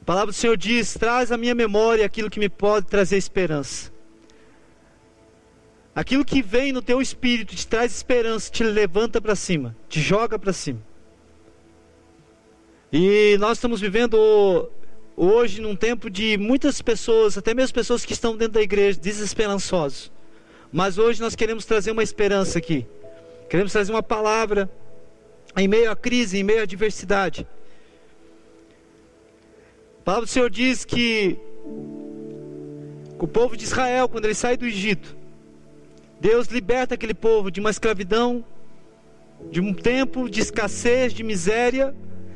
A palavra do Senhor diz: traz à minha memória aquilo que me pode trazer esperança. Aquilo que vem no teu espírito te traz esperança, te levanta para cima, te joga para cima. E nós estamos vivendo hoje num tempo de muitas pessoas, até mesmo pessoas que estão dentro da igreja, desesperançosos. Mas hoje nós queremos trazer uma esperança aqui. Queremos trazer uma palavra em meio à crise, em meio à adversidade. Palavra do Senhor diz que o povo de Israel, quando ele sai do Egito, Deus liberta aquele povo de uma escravidão, de um tempo de escassez, de miséria.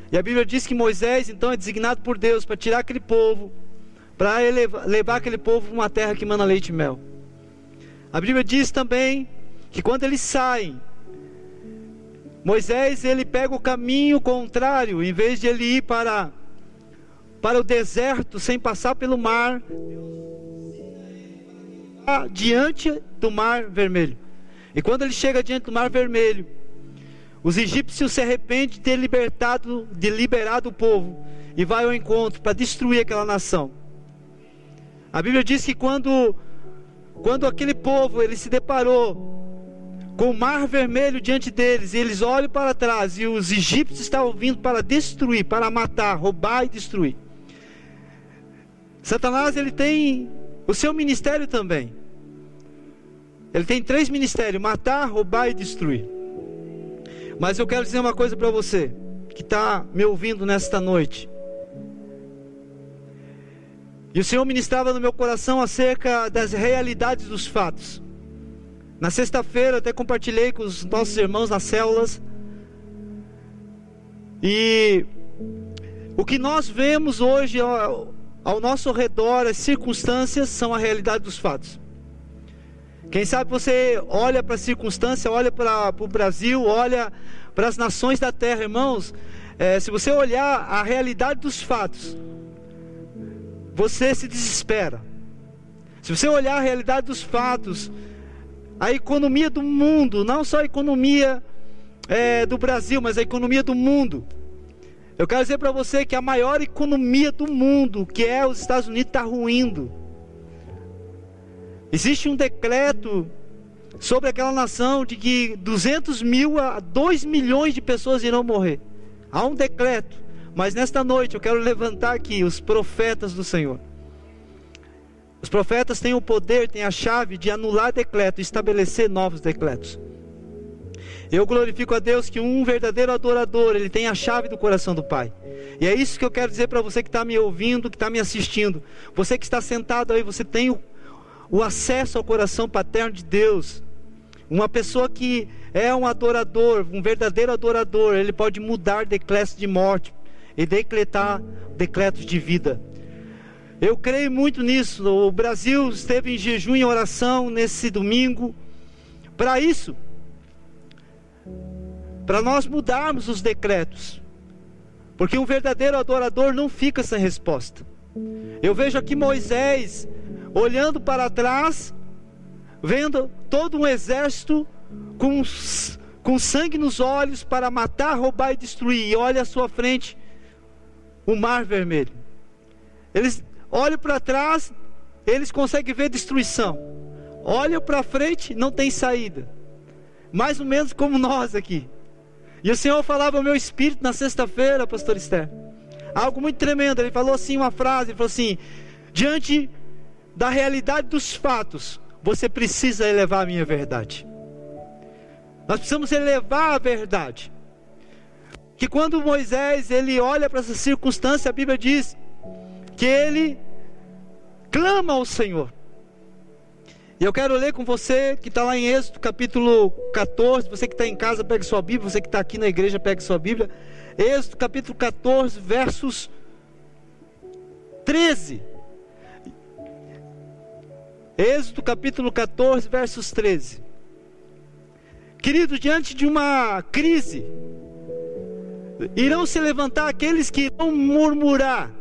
E a Bíblia diz que Moisés, então, é designado por Deus para tirar aquele povo, para levar aquele povo para uma terra que manda leite e mel. A Bíblia diz também que quando eles saem, Moisés ele pega o caminho contrário, em vez de ele ir para para o deserto sem passar pelo mar, diante do mar vermelho. E quando ele chega diante do mar vermelho, os egípcios se arrependem de ter libertado, de liberado o povo e vai ao encontro para destruir aquela nação. A Bíblia diz que quando quando aquele povo ele se deparou com o mar vermelho diante deles, e eles olham para trás e os egípcios estavam vindo para destruir, para matar, roubar e destruir. Satanás ele tem o seu ministério também. Ele tem três ministérios: matar, roubar e destruir. Mas eu quero dizer uma coisa para você que está me ouvindo nesta noite. E o Senhor ministrava no meu coração acerca das realidades dos fatos. Na sexta-feira até compartilhei com os nossos irmãos nas células. E o que nós vemos hoje ao nosso redor, as circunstâncias são a realidade dos fatos. Quem sabe você olha para a circunstância, olha para o Brasil, olha para as nações da terra, irmãos. É, se você olhar a realidade dos fatos, você se desespera. Se você olhar a realidade dos fatos, a economia do mundo, não só a economia é, do Brasil, mas a economia do mundo. Eu quero dizer para você que a maior economia do mundo, que é os Estados Unidos, está ruindo. Existe um decreto sobre aquela nação de que 200 mil a 2 milhões de pessoas irão morrer. Há um decreto. Mas nesta noite eu quero levantar aqui os profetas do Senhor. Os profetas têm o poder, têm a chave de anular decreto estabelecer novos decretos. Eu glorifico a Deus que um verdadeiro adorador, ele tem a chave do coração do Pai. E é isso que eu quero dizer para você que está me ouvindo, que está me assistindo. Você que está sentado aí, você tem o, o acesso ao coração paterno de Deus. Uma pessoa que é um adorador, um verdadeiro adorador, ele pode mudar decretos de morte e decretar decretos de vida. Eu creio muito nisso. O Brasil esteve em jejum e oração nesse domingo para isso para nós mudarmos os decretos. Porque um verdadeiro adorador não fica sem resposta. Eu vejo aqui Moisés olhando para trás, vendo todo um exército com, com sangue nos olhos para matar, roubar e destruir. E olha à sua frente o mar vermelho. Eles olham para trás, eles conseguem ver destruição. Olham para frente, não tem saída. Mais ou menos como nós aqui. E o Senhor falava ao meu espírito na sexta-feira, pastor Esther. Algo muito tremendo. Ele falou assim uma frase, ele falou assim: "Diante da realidade dos fatos, você precisa elevar a minha verdade. Nós precisamos elevar a verdade. Que quando Moisés ele olha para essa circunstância, a Bíblia diz que ele clama ao Senhor. E eu quero ler com você que está lá em Êxodo capítulo 14. Você que está em casa, pegue sua Bíblia. Você que está aqui na igreja, pegue sua Bíblia. Êxodo capítulo 14, versos 13. Êxodo capítulo 14, versos 13. Querido, diante de uma crise, irão se levantar aqueles que irão murmurar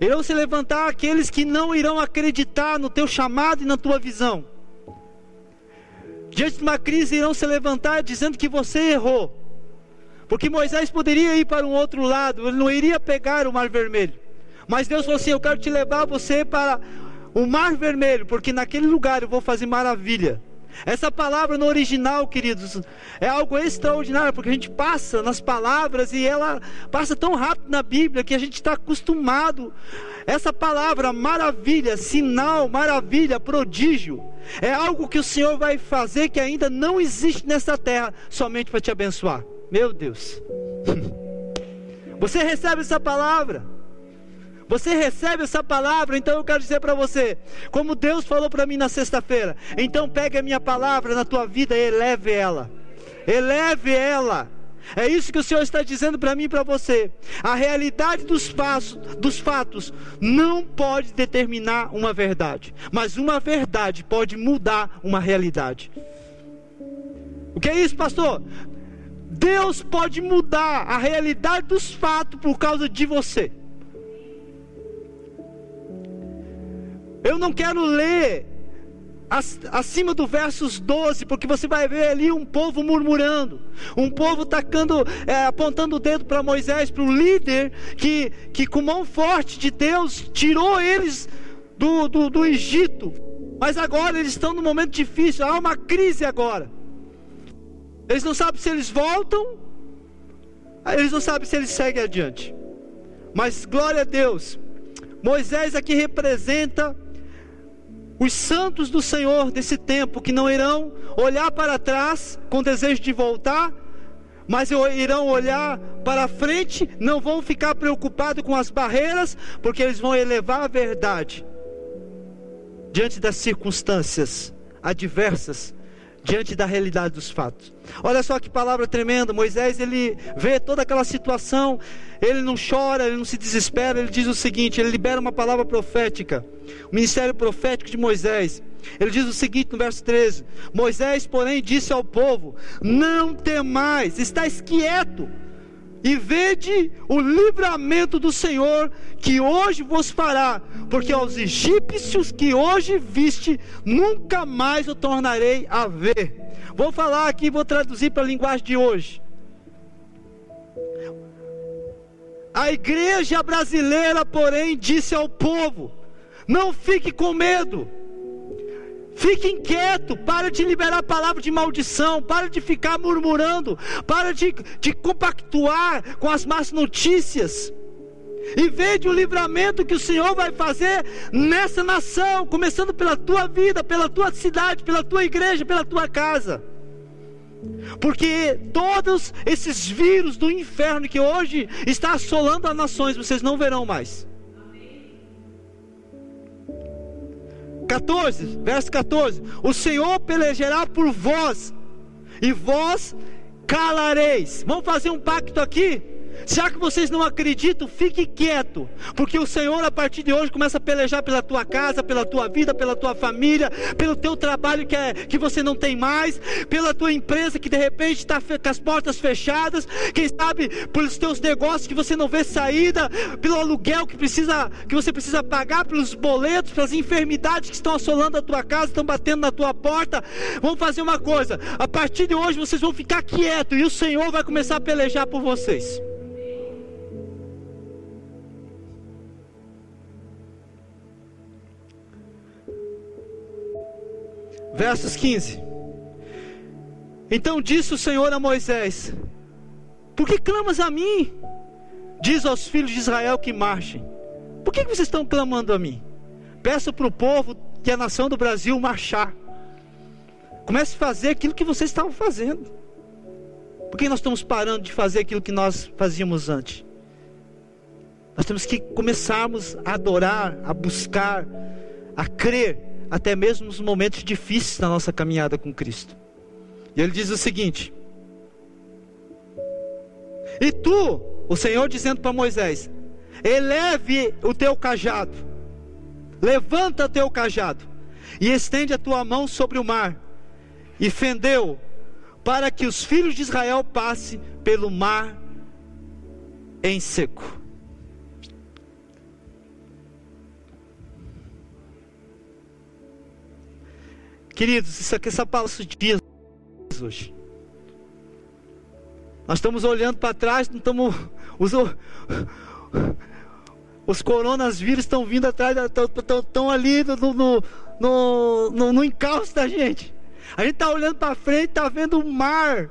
Irão se levantar aqueles que não irão acreditar no teu chamado e na tua visão. Diante de uma crise, irão se levantar dizendo que você errou. Porque Moisés poderia ir para um outro lado, ele não iria pegar o mar vermelho. Mas Deus falou assim: Eu quero te levar você para o mar vermelho, porque naquele lugar eu vou fazer maravilha. Essa palavra no original, queridos, é algo extraordinário, porque a gente passa nas palavras e ela passa tão rápido na Bíblia que a gente está acostumado. Essa palavra, maravilha, sinal, maravilha, prodígio, é algo que o Senhor vai fazer que ainda não existe nessa terra, somente para te abençoar. Meu Deus. Você recebe essa palavra? Você recebe essa palavra, então eu quero dizer para você, como Deus falou para mim na sexta-feira, então pegue a minha palavra na tua vida e eleve ela. Eleve ela. É isso que o Senhor está dizendo para mim e para você. A realidade dos, fatos, dos fatos não pode determinar uma verdade, mas uma verdade pode mudar uma realidade. O que é isso, pastor? Deus pode mudar a realidade dos fatos por causa de você. Eu não quero ler acima do versos 12, porque você vai ver ali um povo murmurando, um povo tacando, é, apontando o dedo para Moisés, para o líder que, que com mão forte de Deus tirou eles do, do, do Egito. Mas agora eles estão num momento difícil, há uma crise agora. Eles não sabem se eles voltam, eles não sabem se eles seguem adiante. Mas glória a Deus, Moisés aqui representa os santos do Senhor desse tempo que não irão olhar para trás com desejo de voltar, mas irão olhar para frente, não vão ficar preocupados com as barreiras, porque eles vão elevar a verdade diante das circunstâncias adversas diante da realidade dos fatos. Olha só que palavra tremenda. Moisés, ele vê toda aquela situação, ele não chora, ele não se desespera, ele diz o seguinte: ele libera uma palavra profética, o ministério profético de Moisés. Ele diz o seguinte no verso 13: Moisés, porém, disse ao povo: Não temais, estáis quieto e vede o livramento do Senhor que hoje vos fará, porque aos egípcios que hoje viste, nunca mais o tornarei a ver. Vou falar aqui, vou traduzir para a linguagem de hoje. A igreja brasileira, porém, disse ao povo: não fique com medo. Fique inquieto, para de liberar palavra de maldição, para de ficar murmurando, para de, de compactuar com as más notícias. E veja o livramento que o Senhor vai fazer nessa nação, começando pela tua vida, pela tua cidade, pela tua igreja, pela tua casa. Porque todos esses vírus do inferno que hoje está assolando as nações, vocês não verão mais. 14, verso 14: O Senhor pelejará por vós, e vós calareis. Vamos fazer um pacto aqui? Já que vocês não acreditam, fique quieto, porque o Senhor a partir de hoje começa a pelejar pela tua casa, pela tua vida, pela tua família, pelo teu trabalho que, é, que você não tem mais, pela tua empresa que de repente está com as portas fechadas, quem sabe pelos teus negócios que você não vê saída, pelo aluguel que precisa que você precisa pagar, pelos boletos, pelas enfermidades que estão assolando a tua casa, estão batendo na tua porta. Vamos fazer uma coisa: a partir de hoje vocês vão ficar quietos e o Senhor vai começar a pelejar por vocês. Versos 15. Então disse o Senhor a Moisés: Por que clamas a mim? Diz aos filhos de Israel que marchem. Por que vocês estão clamando a mim? Peço para o povo que a nação do Brasil marchar. Comece a fazer aquilo que vocês estavam fazendo. Por que nós estamos parando de fazer aquilo que nós fazíamos antes? Nós temos que começarmos a adorar, a buscar, a crer até mesmo nos momentos difíceis da nossa caminhada com Cristo. E ele diz o seguinte: E tu, o Senhor dizendo para Moisés: Eleve o teu cajado, levanta o teu cajado, e estende a tua mão sobre o mar, e fendeu, para que os filhos de Israel passem pelo mar em seco. Queridos, isso aqui essa palavra dias hoje. Nós estamos olhando para trás, não estamos. Os, os coronavírus estão vindo atrás, estão ali no, no, no, no, no encalço da gente. A gente está olhando para frente, está vendo o mar.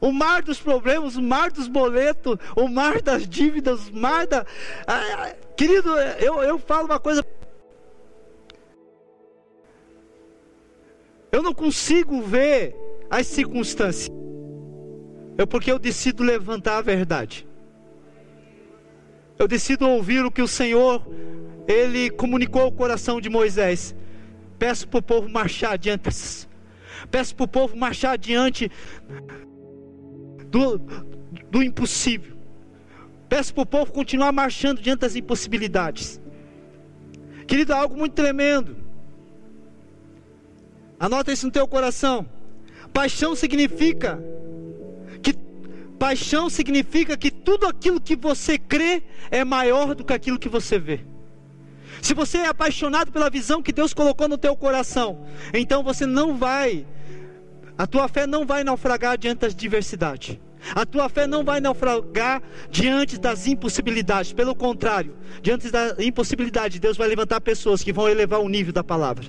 O mar dos problemas, o mar dos boletos, o mar das dívidas, o mar da. Ah, querido, eu, eu falo uma coisa. Eu não consigo ver as circunstâncias. É porque eu decido levantar a verdade. Eu decido ouvir o que o Senhor ele comunicou ao coração de Moisés. Peço para o povo marchar adiante. Peço para o povo marchar adiante do, do impossível. Peço para o povo continuar marchando diante das impossibilidades. Querido, é algo muito tremendo. Anota isso no teu coração. Paixão significa que paixão significa que tudo aquilo que você crê é maior do que aquilo que você vê. Se você é apaixonado pela visão que Deus colocou no teu coração, então você não vai a tua fé não vai naufragar diante das diversidades. A tua fé não vai naufragar diante das impossibilidades. Pelo contrário, diante da impossibilidade, Deus vai levantar pessoas que vão elevar o nível da palavra.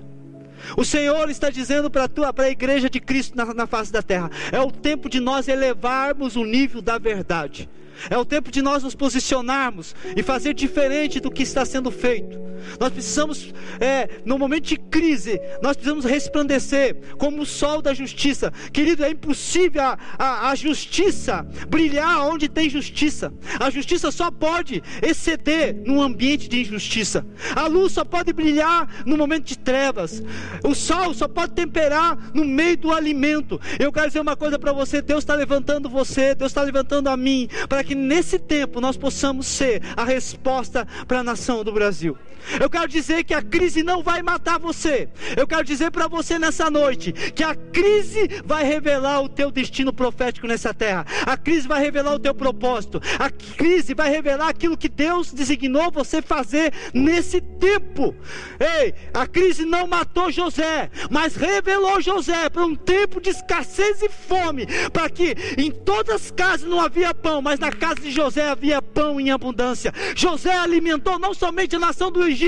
O Senhor está dizendo para a igreja de Cristo na, na face da terra: é o tempo de nós elevarmos o nível da verdade. É o tempo de nós nos posicionarmos e fazer diferente do que está sendo feito. Nós precisamos, é, no momento de crise, nós precisamos resplandecer como o sol da justiça. Querido, é impossível a, a, a justiça brilhar onde tem justiça. A justiça só pode exceder num ambiente de injustiça. A luz só pode brilhar no momento de trevas. O sol só pode temperar no meio do alimento. Eu quero dizer uma coisa para você: Deus está levantando você, Deus está levantando a mim, para que nesse tempo nós possamos ser a resposta para a nação do Brasil. Eu quero dizer que a crise não vai matar você. Eu quero dizer para você nessa noite que a crise vai revelar o teu destino profético nessa terra. A crise vai revelar o teu propósito. A crise vai revelar aquilo que Deus designou você fazer nesse tempo. Ei, a crise não matou José, mas revelou José para um tempo de escassez e fome, para que em todas as casas não havia pão, mas na casa de José havia pão em abundância. José alimentou não somente a nação do Egito,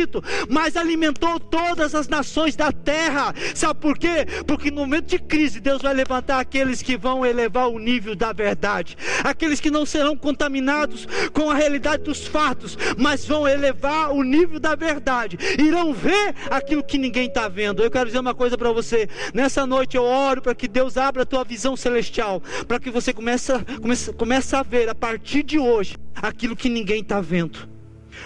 mas alimentou todas as nações da terra. Sabe por quê? Porque no momento de crise, Deus vai levantar aqueles que vão elevar o nível da verdade, aqueles que não serão contaminados com a realidade dos fatos, mas vão elevar o nível da verdade, irão ver aquilo que ninguém está vendo. Eu quero dizer uma coisa para você: nessa noite eu oro para que Deus abra a tua visão celestial, para que você comece, comece, comece a ver a partir de hoje aquilo que ninguém está vendo.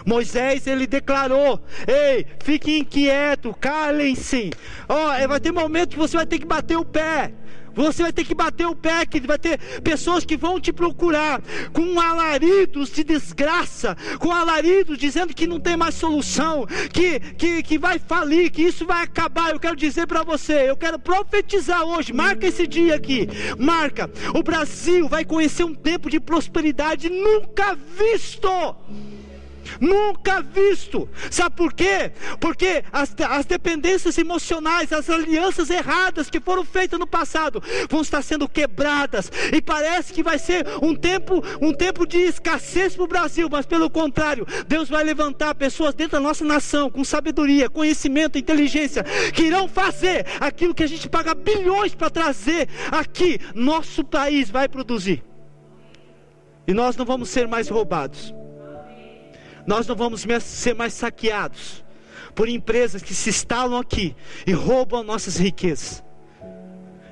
Moisés ele declarou: Ei, fique inquieto, calem-se. Ó, oh, vai ter momento que você vai ter que bater o pé. Você vai ter que bater o pé, que vai ter pessoas que vão te procurar com alaridos de desgraça, com alaridos dizendo que não tem mais solução, que, que, que vai falir, que isso vai acabar. Eu quero dizer para você, eu quero profetizar hoje, marca esse dia aqui, marca. O Brasil vai conhecer um tempo de prosperidade nunca visto nunca visto. Sabe por quê? Porque as, as dependências emocionais, as alianças erradas que foram feitas no passado vão estar sendo quebradas e parece que vai ser um tempo, um tempo de escassez para o Brasil, mas pelo contrário, Deus vai levantar pessoas dentro da nossa nação com sabedoria, conhecimento, inteligência que irão fazer aquilo que a gente paga bilhões para trazer aqui, nosso país vai produzir. E nós não vamos ser mais roubados nós não vamos ser mais saqueados por empresas que se instalam aqui e roubam nossas riquezas.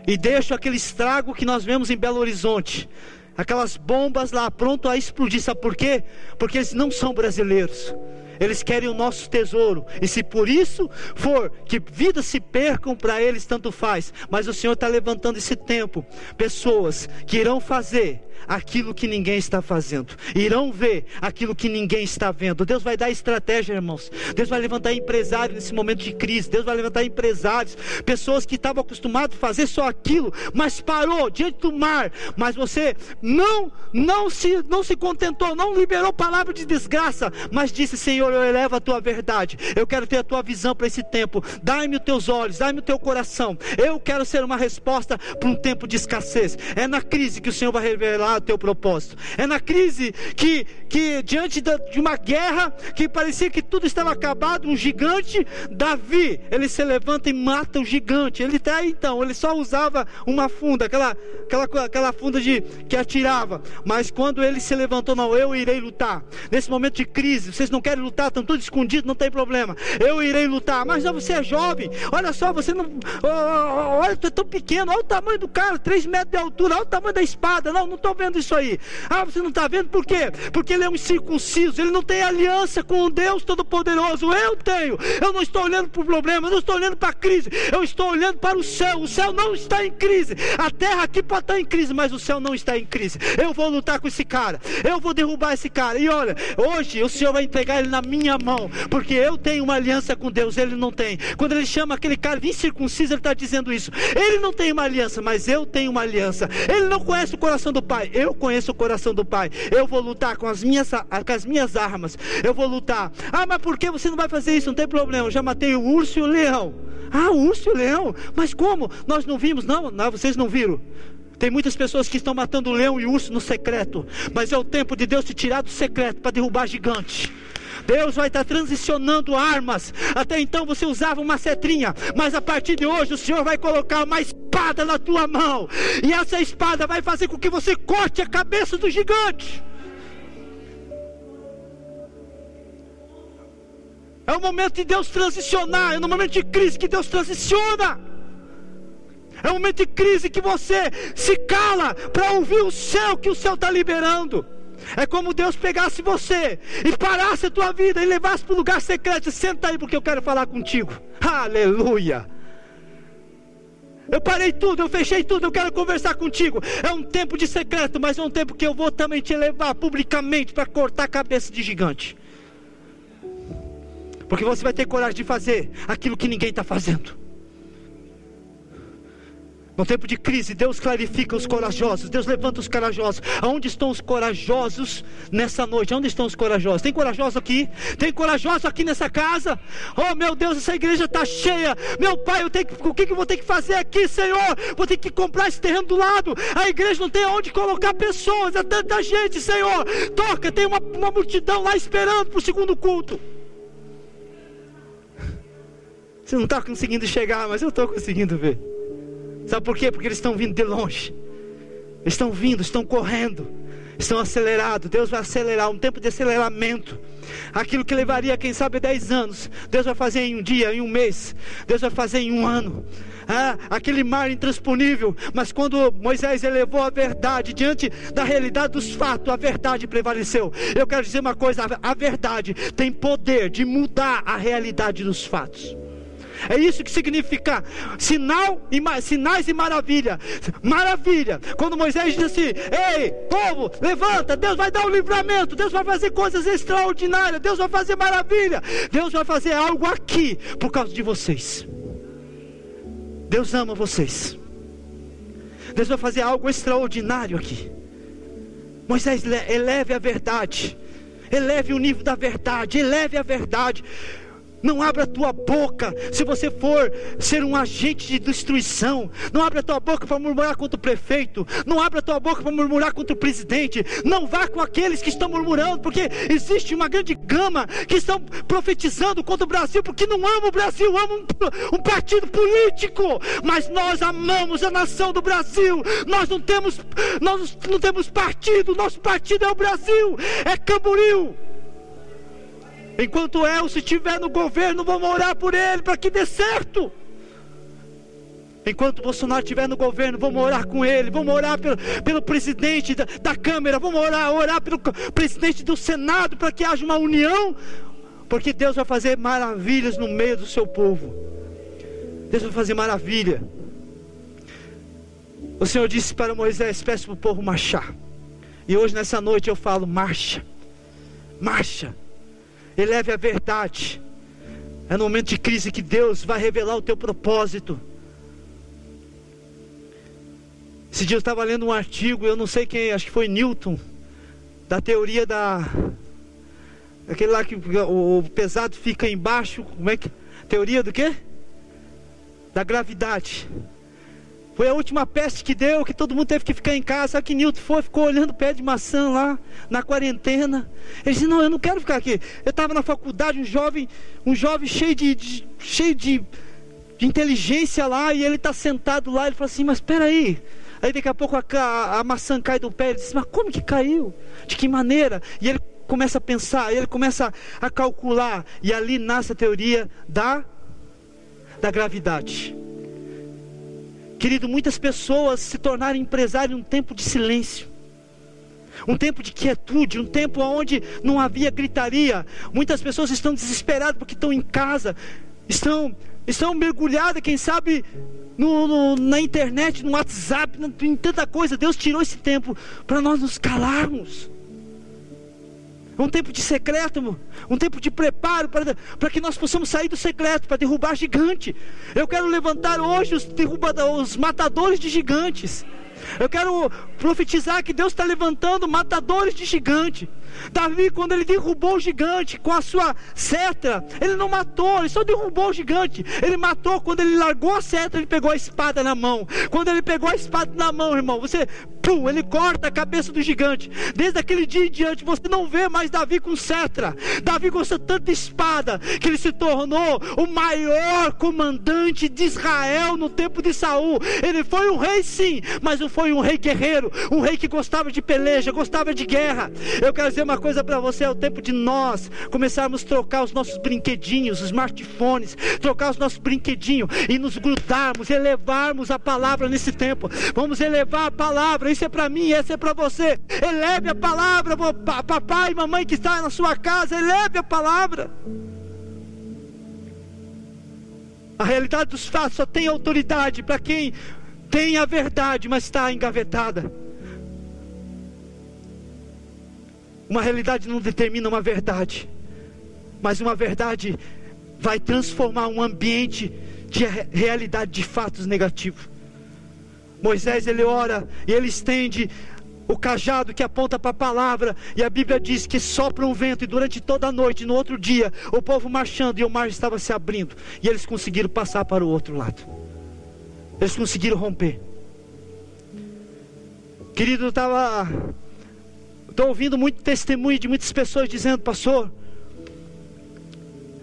E deixam aquele estrago que nós vemos em Belo Horizonte, aquelas bombas lá pronto a explodir. Sabe por quê? Porque eles não são brasileiros. Eles querem o nosso tesouro. E se por isso for que vidas se percam para eles, tanto faz. Mas o Senhor está levantando esse tempo. Pessoas que irão fazer aquilo que ninguém está fazendo, irão ver aquilo que ninguém está vendo. Deus vai dar estratégia, irmãos. Deus vai levantar empresários nesse momento de crise. Deus vai levantar empresários, pessoas que estavam acostumadas a fazer só aquilo, mas parou diante do mar. Mas você não, não se, não se contentou, não liberou palavra de desgraça, mas disse: Senhor, eu elevo a tua verdade. Eu quero ter a tua visão para esse tempo. Dai-me os teus olhos, dai-me o teu coração. Eu quero ser uma resposta para um tempo de escassez. É na crise que o Senhor vai revelar o teu propósito. É na crise que, que diante de uma guerra que parecia que tudo estava acabado, um gigante, Davi, ele se levanta e mata o gigante. Ele até então, ele só usava uma funda, aquela, aquela, aquela funda de que atirava. Mas quando ele se levantou, não, eu irei lutar. Nesse momento de crise, vocês não querem lutar, estão todos escondidos, não tem problema. Eu irei lutar. Mas não, você é jovem. Olha só, você não. Olha, tu é tão pequeno. Olha o tamanho do cara, 3 metros de altura. Olha o tamanho da espada. Não, não estou vendo isso aí. Ah, você não está vendo por quê? Porque ele é um incircunciso. Ele não tem aliança com o Deus Todo-Poderoso. Eu tenho. Eu não estou olhando para o problema. Eu não estou olhando para a crise. Eu estou olhando para o céu. O céu não está em crise. A terra aqui pode estar em crise, mas o céu não está em crise. Eu vou lutar com esse cara. Eu vou derrubar esse cara. E olha, hoje o Senhor vai entregar ele na minha mão. Porque eu tenho uma aliança com Deus. Ele não tem. Quando ele chama aquele cara incircunciso, ele está dizendo isso. Ele não tem uma aliança, mas eu tenho uma aliança. Ele não conhece o coração do Pai. Eu conheço o coração do Pai. Eu vou lutar com as minhas, com as minhas armas. Eu vou lutar. Ah, mas por que você não vai fazer isso? Não tem problema. Eu já matei o urso e o leão. Ah, o urso e o leão. Mas como? Nós não vimos, não? Não, vocês não viram. Tem muitas pessoas que estão matando leão e urso no secreto. Mas é o tempo de Deus te tirar do secreto para derrubar gigante. Deus vai estar transicionando armas. Até então você usava uma cetrinha, mas a partir de hoje o Senhor vai colocar uma espada na tua mão, e essa espada vai fazer com que você corte a cabeça do gigante. É o momento de Deus transicionar, é no momento de crise que Deus transiciona. É o momento de crise que você se cala para ouvir o céu que o céu está liberando. É como Deus pegasse você e parasse a tua vida e levasse para o lugar secreto. Senta aí porque eu quero falar contigo. Aleluia. Eu parei tudo, eu fechei tudo, eu quero conversar contigo. É um tempo de secreto, mas é um tempo que eu vou também te levar publicamente para cortar a cabeça de gigante. Porque você vai ter coragem de fazer aquilo que ninguém está fazendo. No tempo de crise, Deus clarifica os corajosos, Deus levanta os corajosos. Aonde estão os corajosos nessa noite? Aonde estão os corajosos? Tem corajoso aqui? Tem corajoso aqui nessa casa? Oh meu Deus, essa igreja está cheia. Meu pai, eu tenho que, o que, que eu vou ter que fazer aqui, Senhor? Vou ter que comprar esse terreno do lado. A igreja não tem onde colocar pessoas, é tanta gente, Senhor. Toca, tem uma, uma multidão lá esperando para o segundo culto. Você não está conseguindo chegar, mas eu estou conseguindo ver. Sabe por quê? Porque eles estão vindo de longe. Estão vindo, estão correndo, estão acelerados. Deus vai acelerar, um tempo de aceleramento. Aquilo que levaria, quem sabe, 10 anos, Deus vai fazer em um dia, em um mês. Deus vai fazer em um ano. Ah, aquele mar intransponível. Mas quando Moisés elevou a verdade diante da realidade dos fatos, a verdade prevaleceu. Eu quero dizer uma coisa: a verdade tem poder de mudar a realidade dos fatos. É isso que significa sinal e, sinais e maravilha. Maravilha. Quando Moisés disse: Ei, povo, levanta, Deus vai dar o um livramento, Deus vai fazer coisas extraordinárias, Deus vai fazer maravilha, Deus vai fazer algo aqui por causa de vocês. Deus ama vocês. Deus vai fazer algo extraordinário aqui. Moisés, eleve a verdade. Eleve o nível da verdade. Eleve a verdade. Não abra a tua boca se você for ser um agente de destruição. Não abra a tua boca para murmurar contra o prefeito. Não abra a tua boca para murmurar contra o presidente. Não vá com aqueles que estão murmurando, porque existe uma grande gama que estão profetizando contra o Brasil, porque não amam o Brasil, amam um, um partido político. Mas nós amamos a nação do Brasil. Nós não temos, nós não temos partido. Nosso partido é o Brasil, é Camboriú. Enquanto Elcio estiver no governo, vamos orar por ele para que dê certo. Enquanto Bolsonaro estiver no governo, vamos orar com ele, vamos orar pelo, pelo presidente da, da, Câmara, vamos orar, orar pelo presidente do Senado para que haja uma união, porque Deus vai fazer maravilhas no meio do seu povo. Deus vai fazer maravilha. O Senhor disse para Moisés: peça para o povo marchar. E hoje, nessa noite, eu falo: marcha, marcha, eleve a verdade. É no momento de crise que Deus vai revelar o teu propósito. Esse dia eu estava lendo um artigo, eu não sei quem, acho que foi Newton, da teoria da. Aquele lá que o pesado fica embaixo, como é que. Teoria do quê? Da gravidade. Foi a última peste que deu, que todo mundo teve que ficar em casa. Sabe que Newton foi, ficou olhando o pé de maçã lá, na quarentena. Ele disse, não, eu não quero ficar aqui. Eu estava na faculdade, um jovem, um jovem cheio de, de cheio de, de, inteligência lá, e ele está sentado lá, ele falou assim, mas espera aí. Aí daqui a pouco a, a, a maçã cai do pé, ele diz, mas como que caiu? De que maneira? E ele começa a pensar, ele começa a calcular, e ali nasce a teoria da, da gravidade. Querido, muitas pessoas se tornaram empresários em um tempo de silêncio. Um tempo de quietude, um tempo onde não havia gritaria. Muitas pessoas estão desesperadas porque estão em casa, estão, estão mergulhadas, quem sabe, no, no, na internet, no WhatsApp, em tanta coisa. Deus tirou esse tempo para nós nos calarmos um tempo de secreto, um tempo de preparo para, que nós possamos sair do secreto, para derrubar gigante. Eu quero levantar hoje os, os matadores de gigantes. Eu quero profetizar que Deus está levantando matadores de gigante. Davi, quando ele derrubou o gigante com a sua seta, ele não matou, ele só derrubou o gigante. Ele matou quando ele largou a seta, ele pegou a espada na mão. Quando ele pegou a espada na mão, irmão, você, pum, ele corta a cabeça do gigante. Desde aquele dia em diante, você não vê mais Davi com cetro. Davi gostou tanto de espada que ele se tornou o maior comandante de Israel no tempo de Saul. Ele foi um rei, sim, mas não foi um rei guerreiro, um rei que gostava de peleja, gostava de guerra. Eu quero dizer dizer uma coisa para você: é o tempo de nós começarmos a trocar os nossos brinquedinhos, os smartphones, trocar os nossos brinquedinhos e nos grudarmos, elevarmos a palavra nesse tempo. Vamos elevar a palavra. Isso é para mim, essa é para você. Eleve a palavra, papai e mamãe que está na sua casa, eleve a palavra. A realidade dos fatos só tem autoridade para quem tem a verdade, mas está engavetada. Uma realidade não determina uma verdade, mas uma verdade vai transformar um ambiente de realidade de fatos negativos. Moisés ele ora e ele estende o cajado que aponta para a palavra, e a Bíblia diz que sopra um vento, e durante toda a noite, no outro dia, o povo marchando e o mar estava se abrindo, e eles conseguiram passar para o outro lado, eles conseguiram romper. Querido, estava Estou ouvindo muito testemunho de muitas pessoas dizendo, pastor,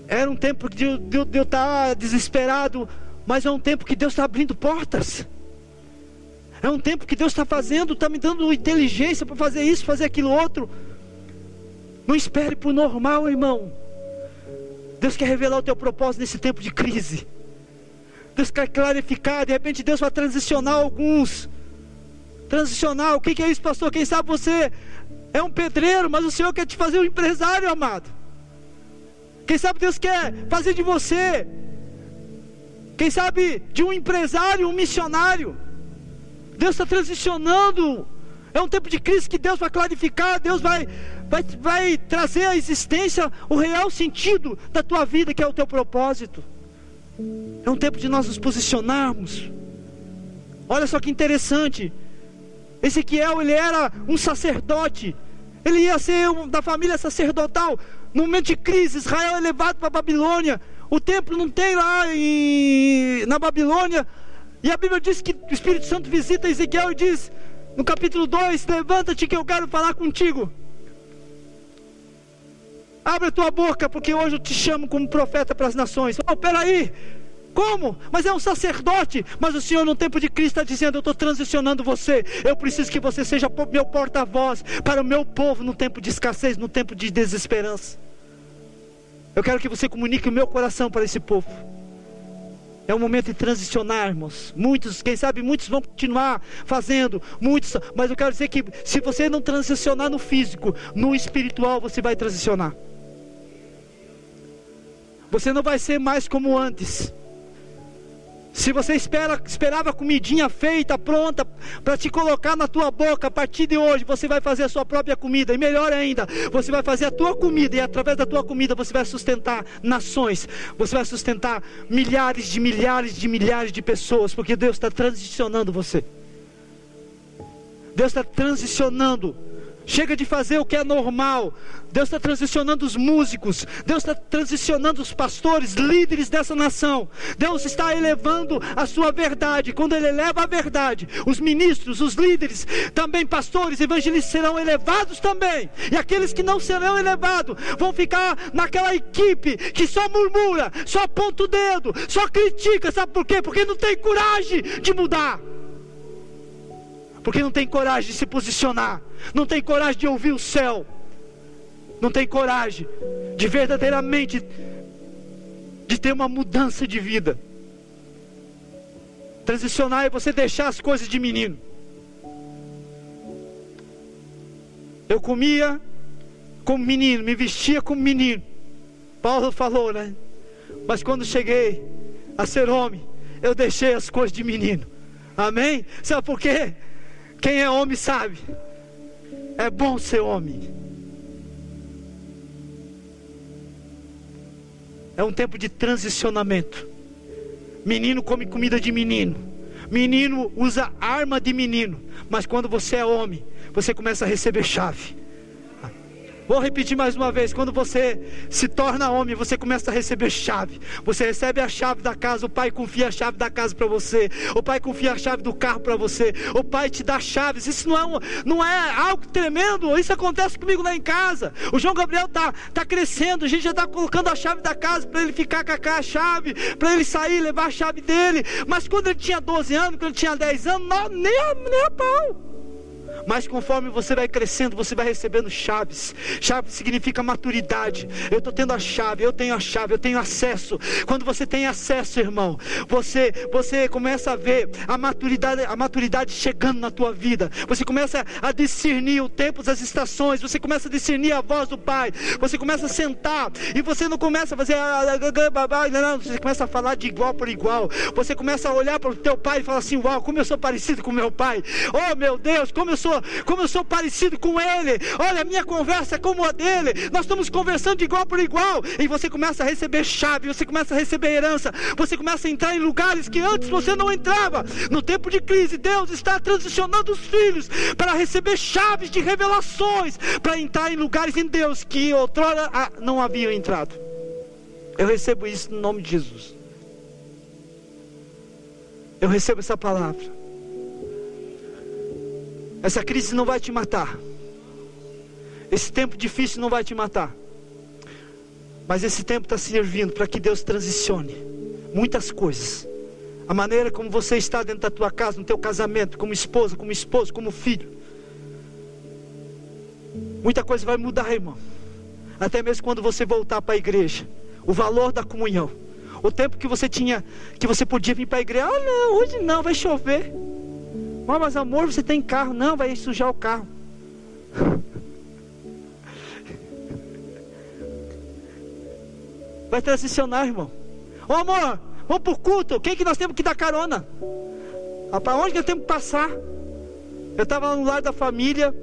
era um tempo de, de, de eu estar desesperado, mas é um tempo que Deus está abrindo portas. É um tempo que Deus está fazendo, está me dando inteligência para fazer isso, fazer aquilo outro. Não espere por normal, irmão. Deus quer revelar o teu propósito nesse tempo de crise. Deus quer clarificar, de repente Deus vai transicionar alguns. Transicionar, o que é isso, pastor? Quem sabe você é um pedreiro, mas o Senhor quer te fazer um empresário, amado. Quem sabe Deus quer fazer de você, quem sabe de um empresário, um missionário. Deus está transicionando. É um tempo de crise que Deus vai clarificar, Deus vai, vai, vai trazer à existência o real sentido da tua vida, que é o teu propósito. É um tempo de nós nos posicionarmos. Olha só que interessante. Ezequiel, ele era um sacerdote. Ele ia ser um, da família sacerdotal. No momento de crise, Israel é levado para a Babilônia. O templo não tem lá em, na Babilônia. E a Bíblia diz que o Espírito Santo visita Ezequiel e diz, no capítulo 2: Levanta-te que eu quero falar contigo. Abre a tua boca, porque hoje eu te chamo como profeta para as nações. Oh, peraí, como? Mas é um sacerdote. Mas o Senhor, no tempo de Cristo, está dizendo: Eu estou transicionando você. Eu preciso que você seja meu porta-voz para o meu povo no tempo de escassez, no tempo de desesperança. Eu quero que você comunique o meu coração para esse povo. É um momento de transicionar, irmãos. Muitos, quem sabe, muitos vão continuar fazendo, muitos, mas eu quero dizer que se você não transicionar no físico, no espiritual você vai transicionar. Você não vai ser mais como antes. Se você espera, esperava comidinha feita, pronta, para te colocar na tua boca, a partir de hoje você vai fazer a sua própria comida. E melhor ainda, você vai fazer a tua comida, e através da tua comida você vai sustentar nações, você vai sustentar milhares de milhares de milhares de pessoas, porque Deus está transicionando você. Deus está transicionando Chega de fazer o que é normal. Deus está transicionando os músicos. Deus está transicionando os pastores, líderes dessa nação. Deus está elevando a sua verdade. Quando Ele eleva a verdade, os ministros, os líderes, também pastores, evangelistas serão elevados também. E aqueles que não serão elevados vão ficar naquela equipe que só murmura, só aponta o dedo, só critica. Sabe por quê? Porque não tem coragem de mudar porque não tem coragem de se posicionar, não tem coragem de ouvir o céu, não tem coragem de verdadeiramente de ter uma mudança de vida. Transicionar é você deixar as coisas de menino. Eu comia como menino, me vestia como menino. Paulo falou, né? Mas quando cheguei a ser homem, eu deixei as coisas de menino. Amém? Sabe por quê? Quem é homem sabe. É bom ser homem. É um tempo de transicionamento. Menino come comida de menino. Menino usa arma de menino. Mas quando você é homem, você começa a receber chave. Vou repetir mais uma vez: quando você se torna homem, você começa a receber chave. Você recebe a chave da casa, o pai confia a chave da casa para você, o pai confia a chave do carro para você, o pai te dá chaves. Isso não é, um, não é algo tremendo, isso acontece comigo lá em casa. O João Gabriel está tá crescendo, a gente já está colocando a chave da casa para ele ficar com a chave, para ele sair, levar a chave dele. Mas quando ele tinha 12 anos, quando ele tinha 10 anos, não, nem, nem a pau. Mas conforme você vai crescendo, você vai recebendo chaves. Chave significa maturidade. Eu estou tendo a chave, eu tenho a chave, eu tenho acesso. Quando você tem acesso, irmão, você você começa a ver a maturidade, a maturidade chegando na tua vida. Você começa a discernir o tempo das estações. Você começa a discernir a voz do Pai. Você começa a sentar e você não começa a fazer não, você começa a falar de igual por igual. Você começa a olhar para o teu pai e falar assim: "Uau, como eu sou parecido com meu pai. Oh, meu Deus, como eu sou como eu sou parecido com ele. Olha, a minha conversa é como a dele. Nós estamos conversando de igual por igual. E você começa a receber chave, você começa a receber herança, você começa a entrar em lugares que antes você não entrava. No tempo de crise, Deus está transicionando os filhos para receber chaves de revelações, para entrar em lugares em Deus que outrora ah, não haviam entrado. Eu recebo isso no nome de Jesus. Eu recebo essa palavra. Essa crise não vai te matar. Esse tempo difícil não vai te matar. Mas esse tempo está servindo para que Deus transicione muitas coisas. A maneira como você está dentro da tua casa, no teu casamento, como esposa, como esposo, como filho. Muita coisa vai mudar, irmão. Até mesmo quando você voltar para a igreja. O valor da comunhão. O tempo que você tinha, que você podia vir para a igreja. Ah, não, hoje não, vai chover. Oh, mas amor, você tem carro. Não, vai sujar o carro. Vai transicionar, irmão. Ô oh, amor, vamos pro culto. Quem que nós temos que dar carona? Ah, para onde que nós temos que passar? Eu estava no lar da família.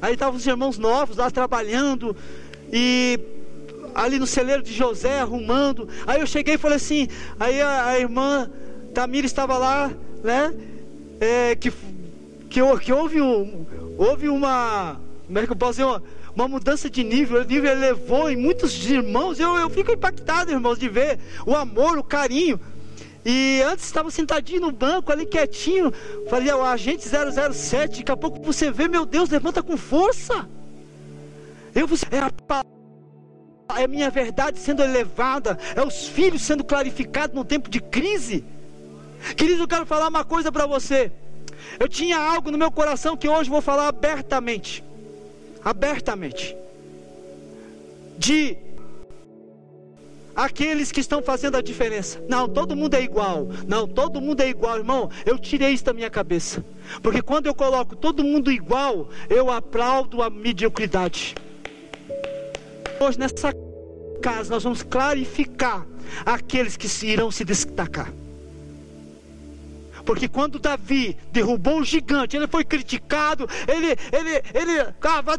Aí estavam os irmãos novos lá trabalhando. E ali no celeiro de José arrumando. Aí eu cheguei e falei assim. Aí a, a irmã Tamira estava lá, né? É, que, que, que houve, um, houve uma. Como é que eu posso dizer? Uma, uma mudança de nível, o nível elevou em muitos irmãos. Eu, eu fico impactado, irmãos, de ver o amor, o carinho. E antes estava sentadinho no banco, ali quietinho. Falei, o agente 007. Daqui a pouco você vê, meu Deus, levanta com força. Eu, é a é a minha verdade sendo elevada, é os filhos sendo clarificados num tempo de crise. Querido, eu quero falar uma coisa para você. Eu tinha algo no meu coração que hoje vou falar abertamente. Abertamente. De aqueles que estão fazendo a diferença. Não, todo mundo é igual. Não, todo mundo é igual, irmão. Eu tirei isso da minha cabeça. Porque quando eu coloco todo mundo igual, eu aplaudo a mediocridade. Hoje nessa casa nós vamos clarificar aqueles que irão se destacar. Porque quando Davi derrubou o gigante, ele foi criticado, ele, ele, ele, ah, vai,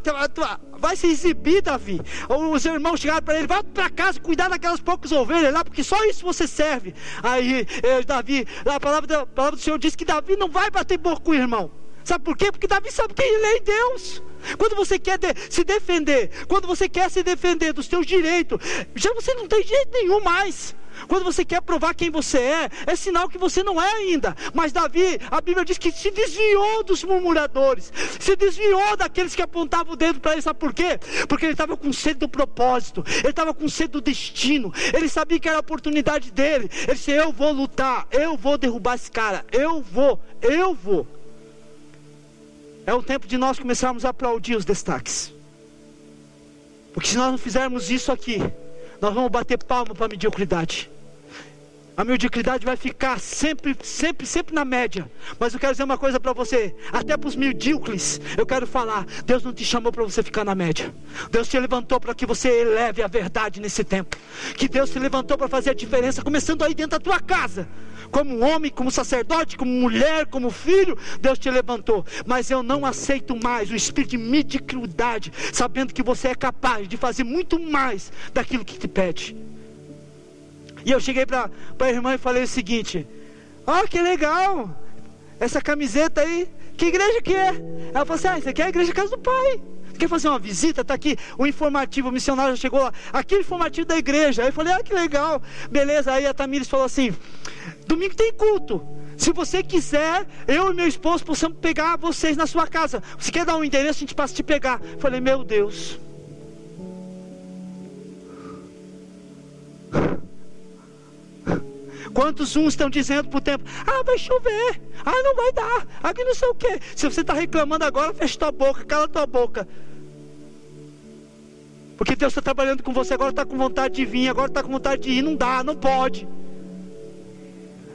vai, se exibir, Davi. Os irmãos chegaram para ele, vai para casa cuidar daquelas poucas ovelhas lá, porque só isso você serve. Aí, eh, Davi, a palavra, a palavra do Senhor diz que Davi não vai bater boca com o irmão. Sabe por quê? Porque Davi sabe quem ele é em Deus. Quando você quer de, se defender, quando você quer se defender dos seus direitos, já você não tem direito nenhum mais. Quando você quer provar quem você é, é sinal que você não é ainda. Mas Davi, a Bíblia diz que se desviou dos murmuradores, se desviou daqueles que apontavam o dedo para ele. Sabe por quê? Porque ele estava com sede do propósito, ele estava com sede do destino, ele sabia que era a oportunidade dele. Ele disse: Eu vou lutar, eu vou derrubar esse cara, eu vou, eu vou. É o tempo de nós começarmos a aplaudir os destaques. Porque se nós não fizermos isso aqui, nós vamos bater palma para a mediocridade. A mediocridade vai ficar sempre, sempre, sempre na média. Mas eu quero dizer uma coisa para você, até para os medíocres, eu quero falar: Deus não te chamou para você ficar na média. Deus te levantou para que você eleve a verdade nesse tempo. Que Deus te levantou para fazer a diferença, começando aí dentro da tua casa como homem, como sacerdote, como mulher, como filho, Deus te levantou. Mas eu não aceito mais o espírito de mediocridade, sabendo que você é capaz de fazer muito mais daquilo que te pede. E eu cheguei para a irmã e falei o seguinte: Ó, oh, que legal! Essa camiseta aí, que igreja que é? Ela falou assim: Ah, isso aqui é a igreja Casa do Pai quer fazer uma visita? Está aqui o informativo, o missionário chegou lá. Aqui o informativo da igreja. Aí eu falei, ah, que legal. Beleza. Aí a Tamires falou assim: Domingo tem culto. Se você quiser, eu e meu esposo possamos pegar vocês na sua casa. Você quer dar um endereço, a gente passa te pegar. Eu falei, meu Deus. Quantos uns estão dizendo por tempo, ah, vai chover, ah, não vai dar, aqui não sei o que. Se você está reclamando agora, fecha tua boca, cala tua boca. Porque Deus está trabalhando com você, agora está com vontade de vir, agora está com vontade de ir, não dá, não pode.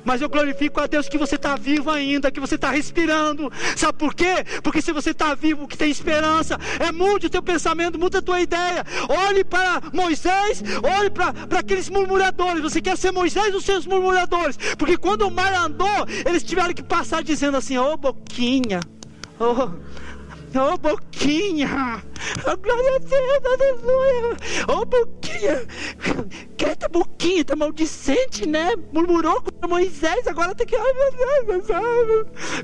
Mas eu glorifico a Deus que você está vivo ainda, que você está respirando. Sabe por quê? Porque se você está vivo, que tem esperança, é mude o teu pensamento, muda a tua ideia. Olhe para Moisés, olhe para, aqueles murmuradores. Você quer ser Moisés ou seus murmuradores? Porque quando o mar andou, eles tiveram que passar dizendo assim: Ô oh, boquinha, oh, Ô oh, boquinha! Oh, glória a Deus, aleluia! Ô oh, boquinha! Quieta boquinha, tá maldicente, né? Murmurou com Moisés, agora tem que. Ai meu Deus,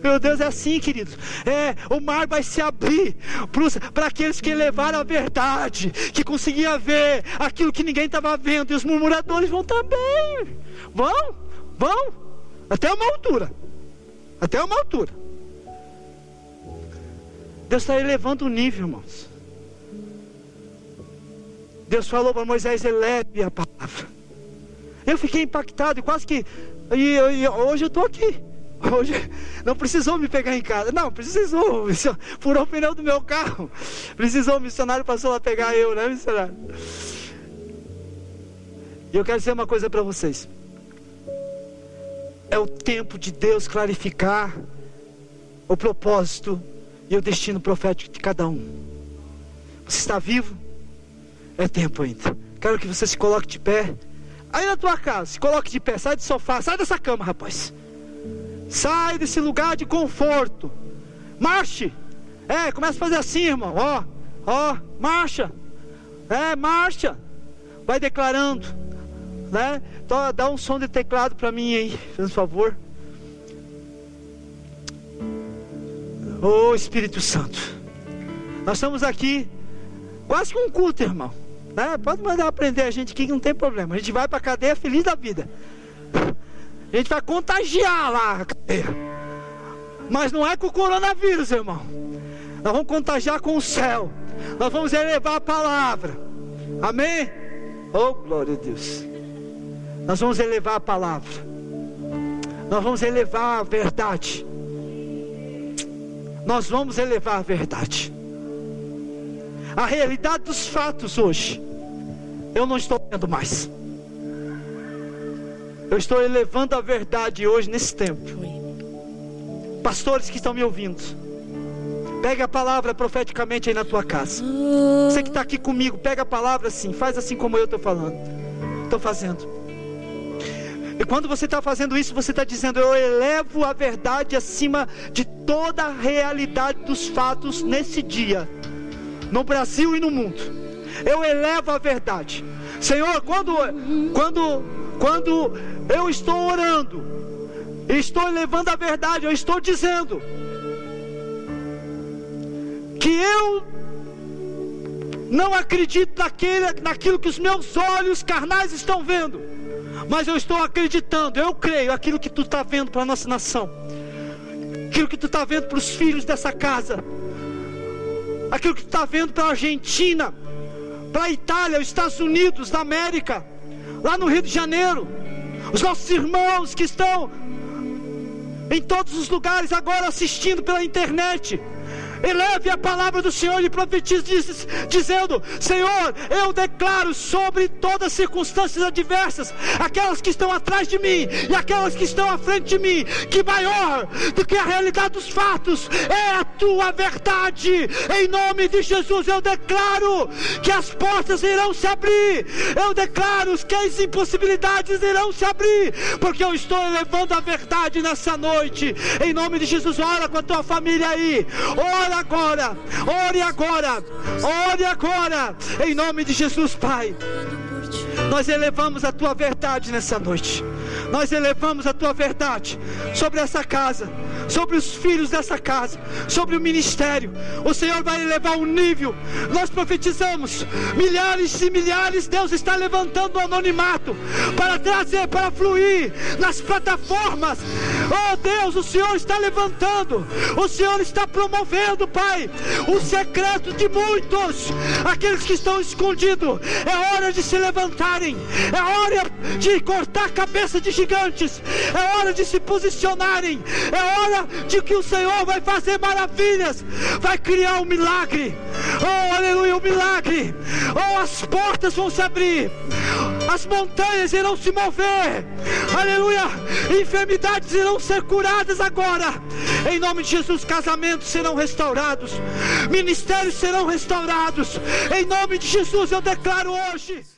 meu Deus! É assim, queridos. É, o mar vai se abrir para aqueles que levaram a verdade, que conseguiam ver aquilo que ninguém estava vendo, e os murmuradores vão também. Vão, vão, até uma altura. Até uma altura. Deus está elevando o nível, irmãos. Deus falou para Moisés: eleve a palavra. Eu fiquei impactado quase que. E, e hoje eu estou aqui. Hoje não precisou me pegar em casa. Não, precisou. Furou o pneu do meu carro. Precisou, o missionário passou lá pegar eu, né, missionário? E eu quero dizer uma coisa para vocês. É o tempo de Deus clarificar o propósito e o destino profético de cada um. Você está vivo? É tempo ainda. Quero que você se coloque de pé. Aí na tua casa, se coloque de pé, sai do sofá, sai dessa cama, rapaz. Sai desse lugar de conforto. Marche. É, começa a fazer assim, irmão. Ó, ó, marcha. É, marcha. Vai declarando, né? Então, dá um som de teclado para mim aí, por favor. Oh Espírito Santo, nós estamos aqui quase com um culto, irmão. Né? Pode mandar aprender a gente aqui que não tem problema. A gente vai para a cadeia feliz da vida. A gente vai contagiar lá a cadeia. Mas não é com o coronavírus, irmão. Nós vamos contagiar com o céu. Nós vamos elevar a palavra. Amém? Oh, glória a Deus. Nós vamos elevar a palavra. Nós vamos elevar a verdade nós vamos elevar a verdade. A realidade dos fatos hoje, eu não estou vendo mais. Eu estou elevando a verdade hoje nesse tempo. Pastores que estão me ouvindo, pega a palavra profeticamente aí na tua casa. Você que está aqui comigo, pega a palavra assim, faz assim como eu estou falando, estou fazendo. E quando você está fazendo isso, você está dizendo: Eu elevo a verdade acima de toda a realidade dos fatos nesse dia, no Brasil e no mundo. Eu elevo a verdade. Senhor, quando, quando, quando eu estou orando, estou elevando a verdade, eu estou dizendo que eu não acredito naquilo que os meus olhos carnais estão vendo, mas eu estou acreditando, eu creio aquilo que tu está vendo para a nossa nação, aquilo que tu está vendo para os filhos dessa casa, aquilo que tu está vendo para a Argentina, para a Itália, os Estados Unidos da América, lá no Rio de Janeiro, os nossos irmãos que estão em todos os lugares agora assistindo pela internet. Eleve a palavra do Senhor e profetize, diz, dizendo: Senhor, eu declaro sobre todas as circunstâncias adversas, aquelas que estão atrás de mim e aquelas que estão à frente de mim, que maior do que a realidade dos fatos é a tua verdade. Em nome de Jesus, eu declaro que as portas irão se abrir, eu declaro que as impossibilidades irão se abrir, porque eu estou elevando a verdade nessa noite. Em nome de Jesus, ora com a tua família aí, ora Ore agora, ore agora, ore agora, em nome de Jesus, Pai. Nós elevamos a tua verdade nessa noite. Nós elevamos a tua verdade sobre essa casa, sobre os filhos dessa casa, sobre o ministério. O Senhor vai elevar o nível. Nós profetizamos milhares e milhares. Deus está levantando o anonimato para trazer, para fluir nas plataformas. Oh Deus, o Senhor está levantando. O Senhor está promovendo, Pai, o secreto de muitos. Aqueles que estão escondidos. É hora de se levantarem. É hora de cortar a cabeça de gigantes. É hora de se posicionarem. É hora de que o Senhor vai fazer maravilhas. Vai criar um milagre. Oh, aleluia, um milagre. Oh, as portas vão se abrir. As montanhas irão se mover. Aleluia. Enfermidades irão ser curadas agora. Em nome de Jesus, casamentos serão restaurados. Ministérios serão restaurados. Em nome de Jesus, eu declaro hoje.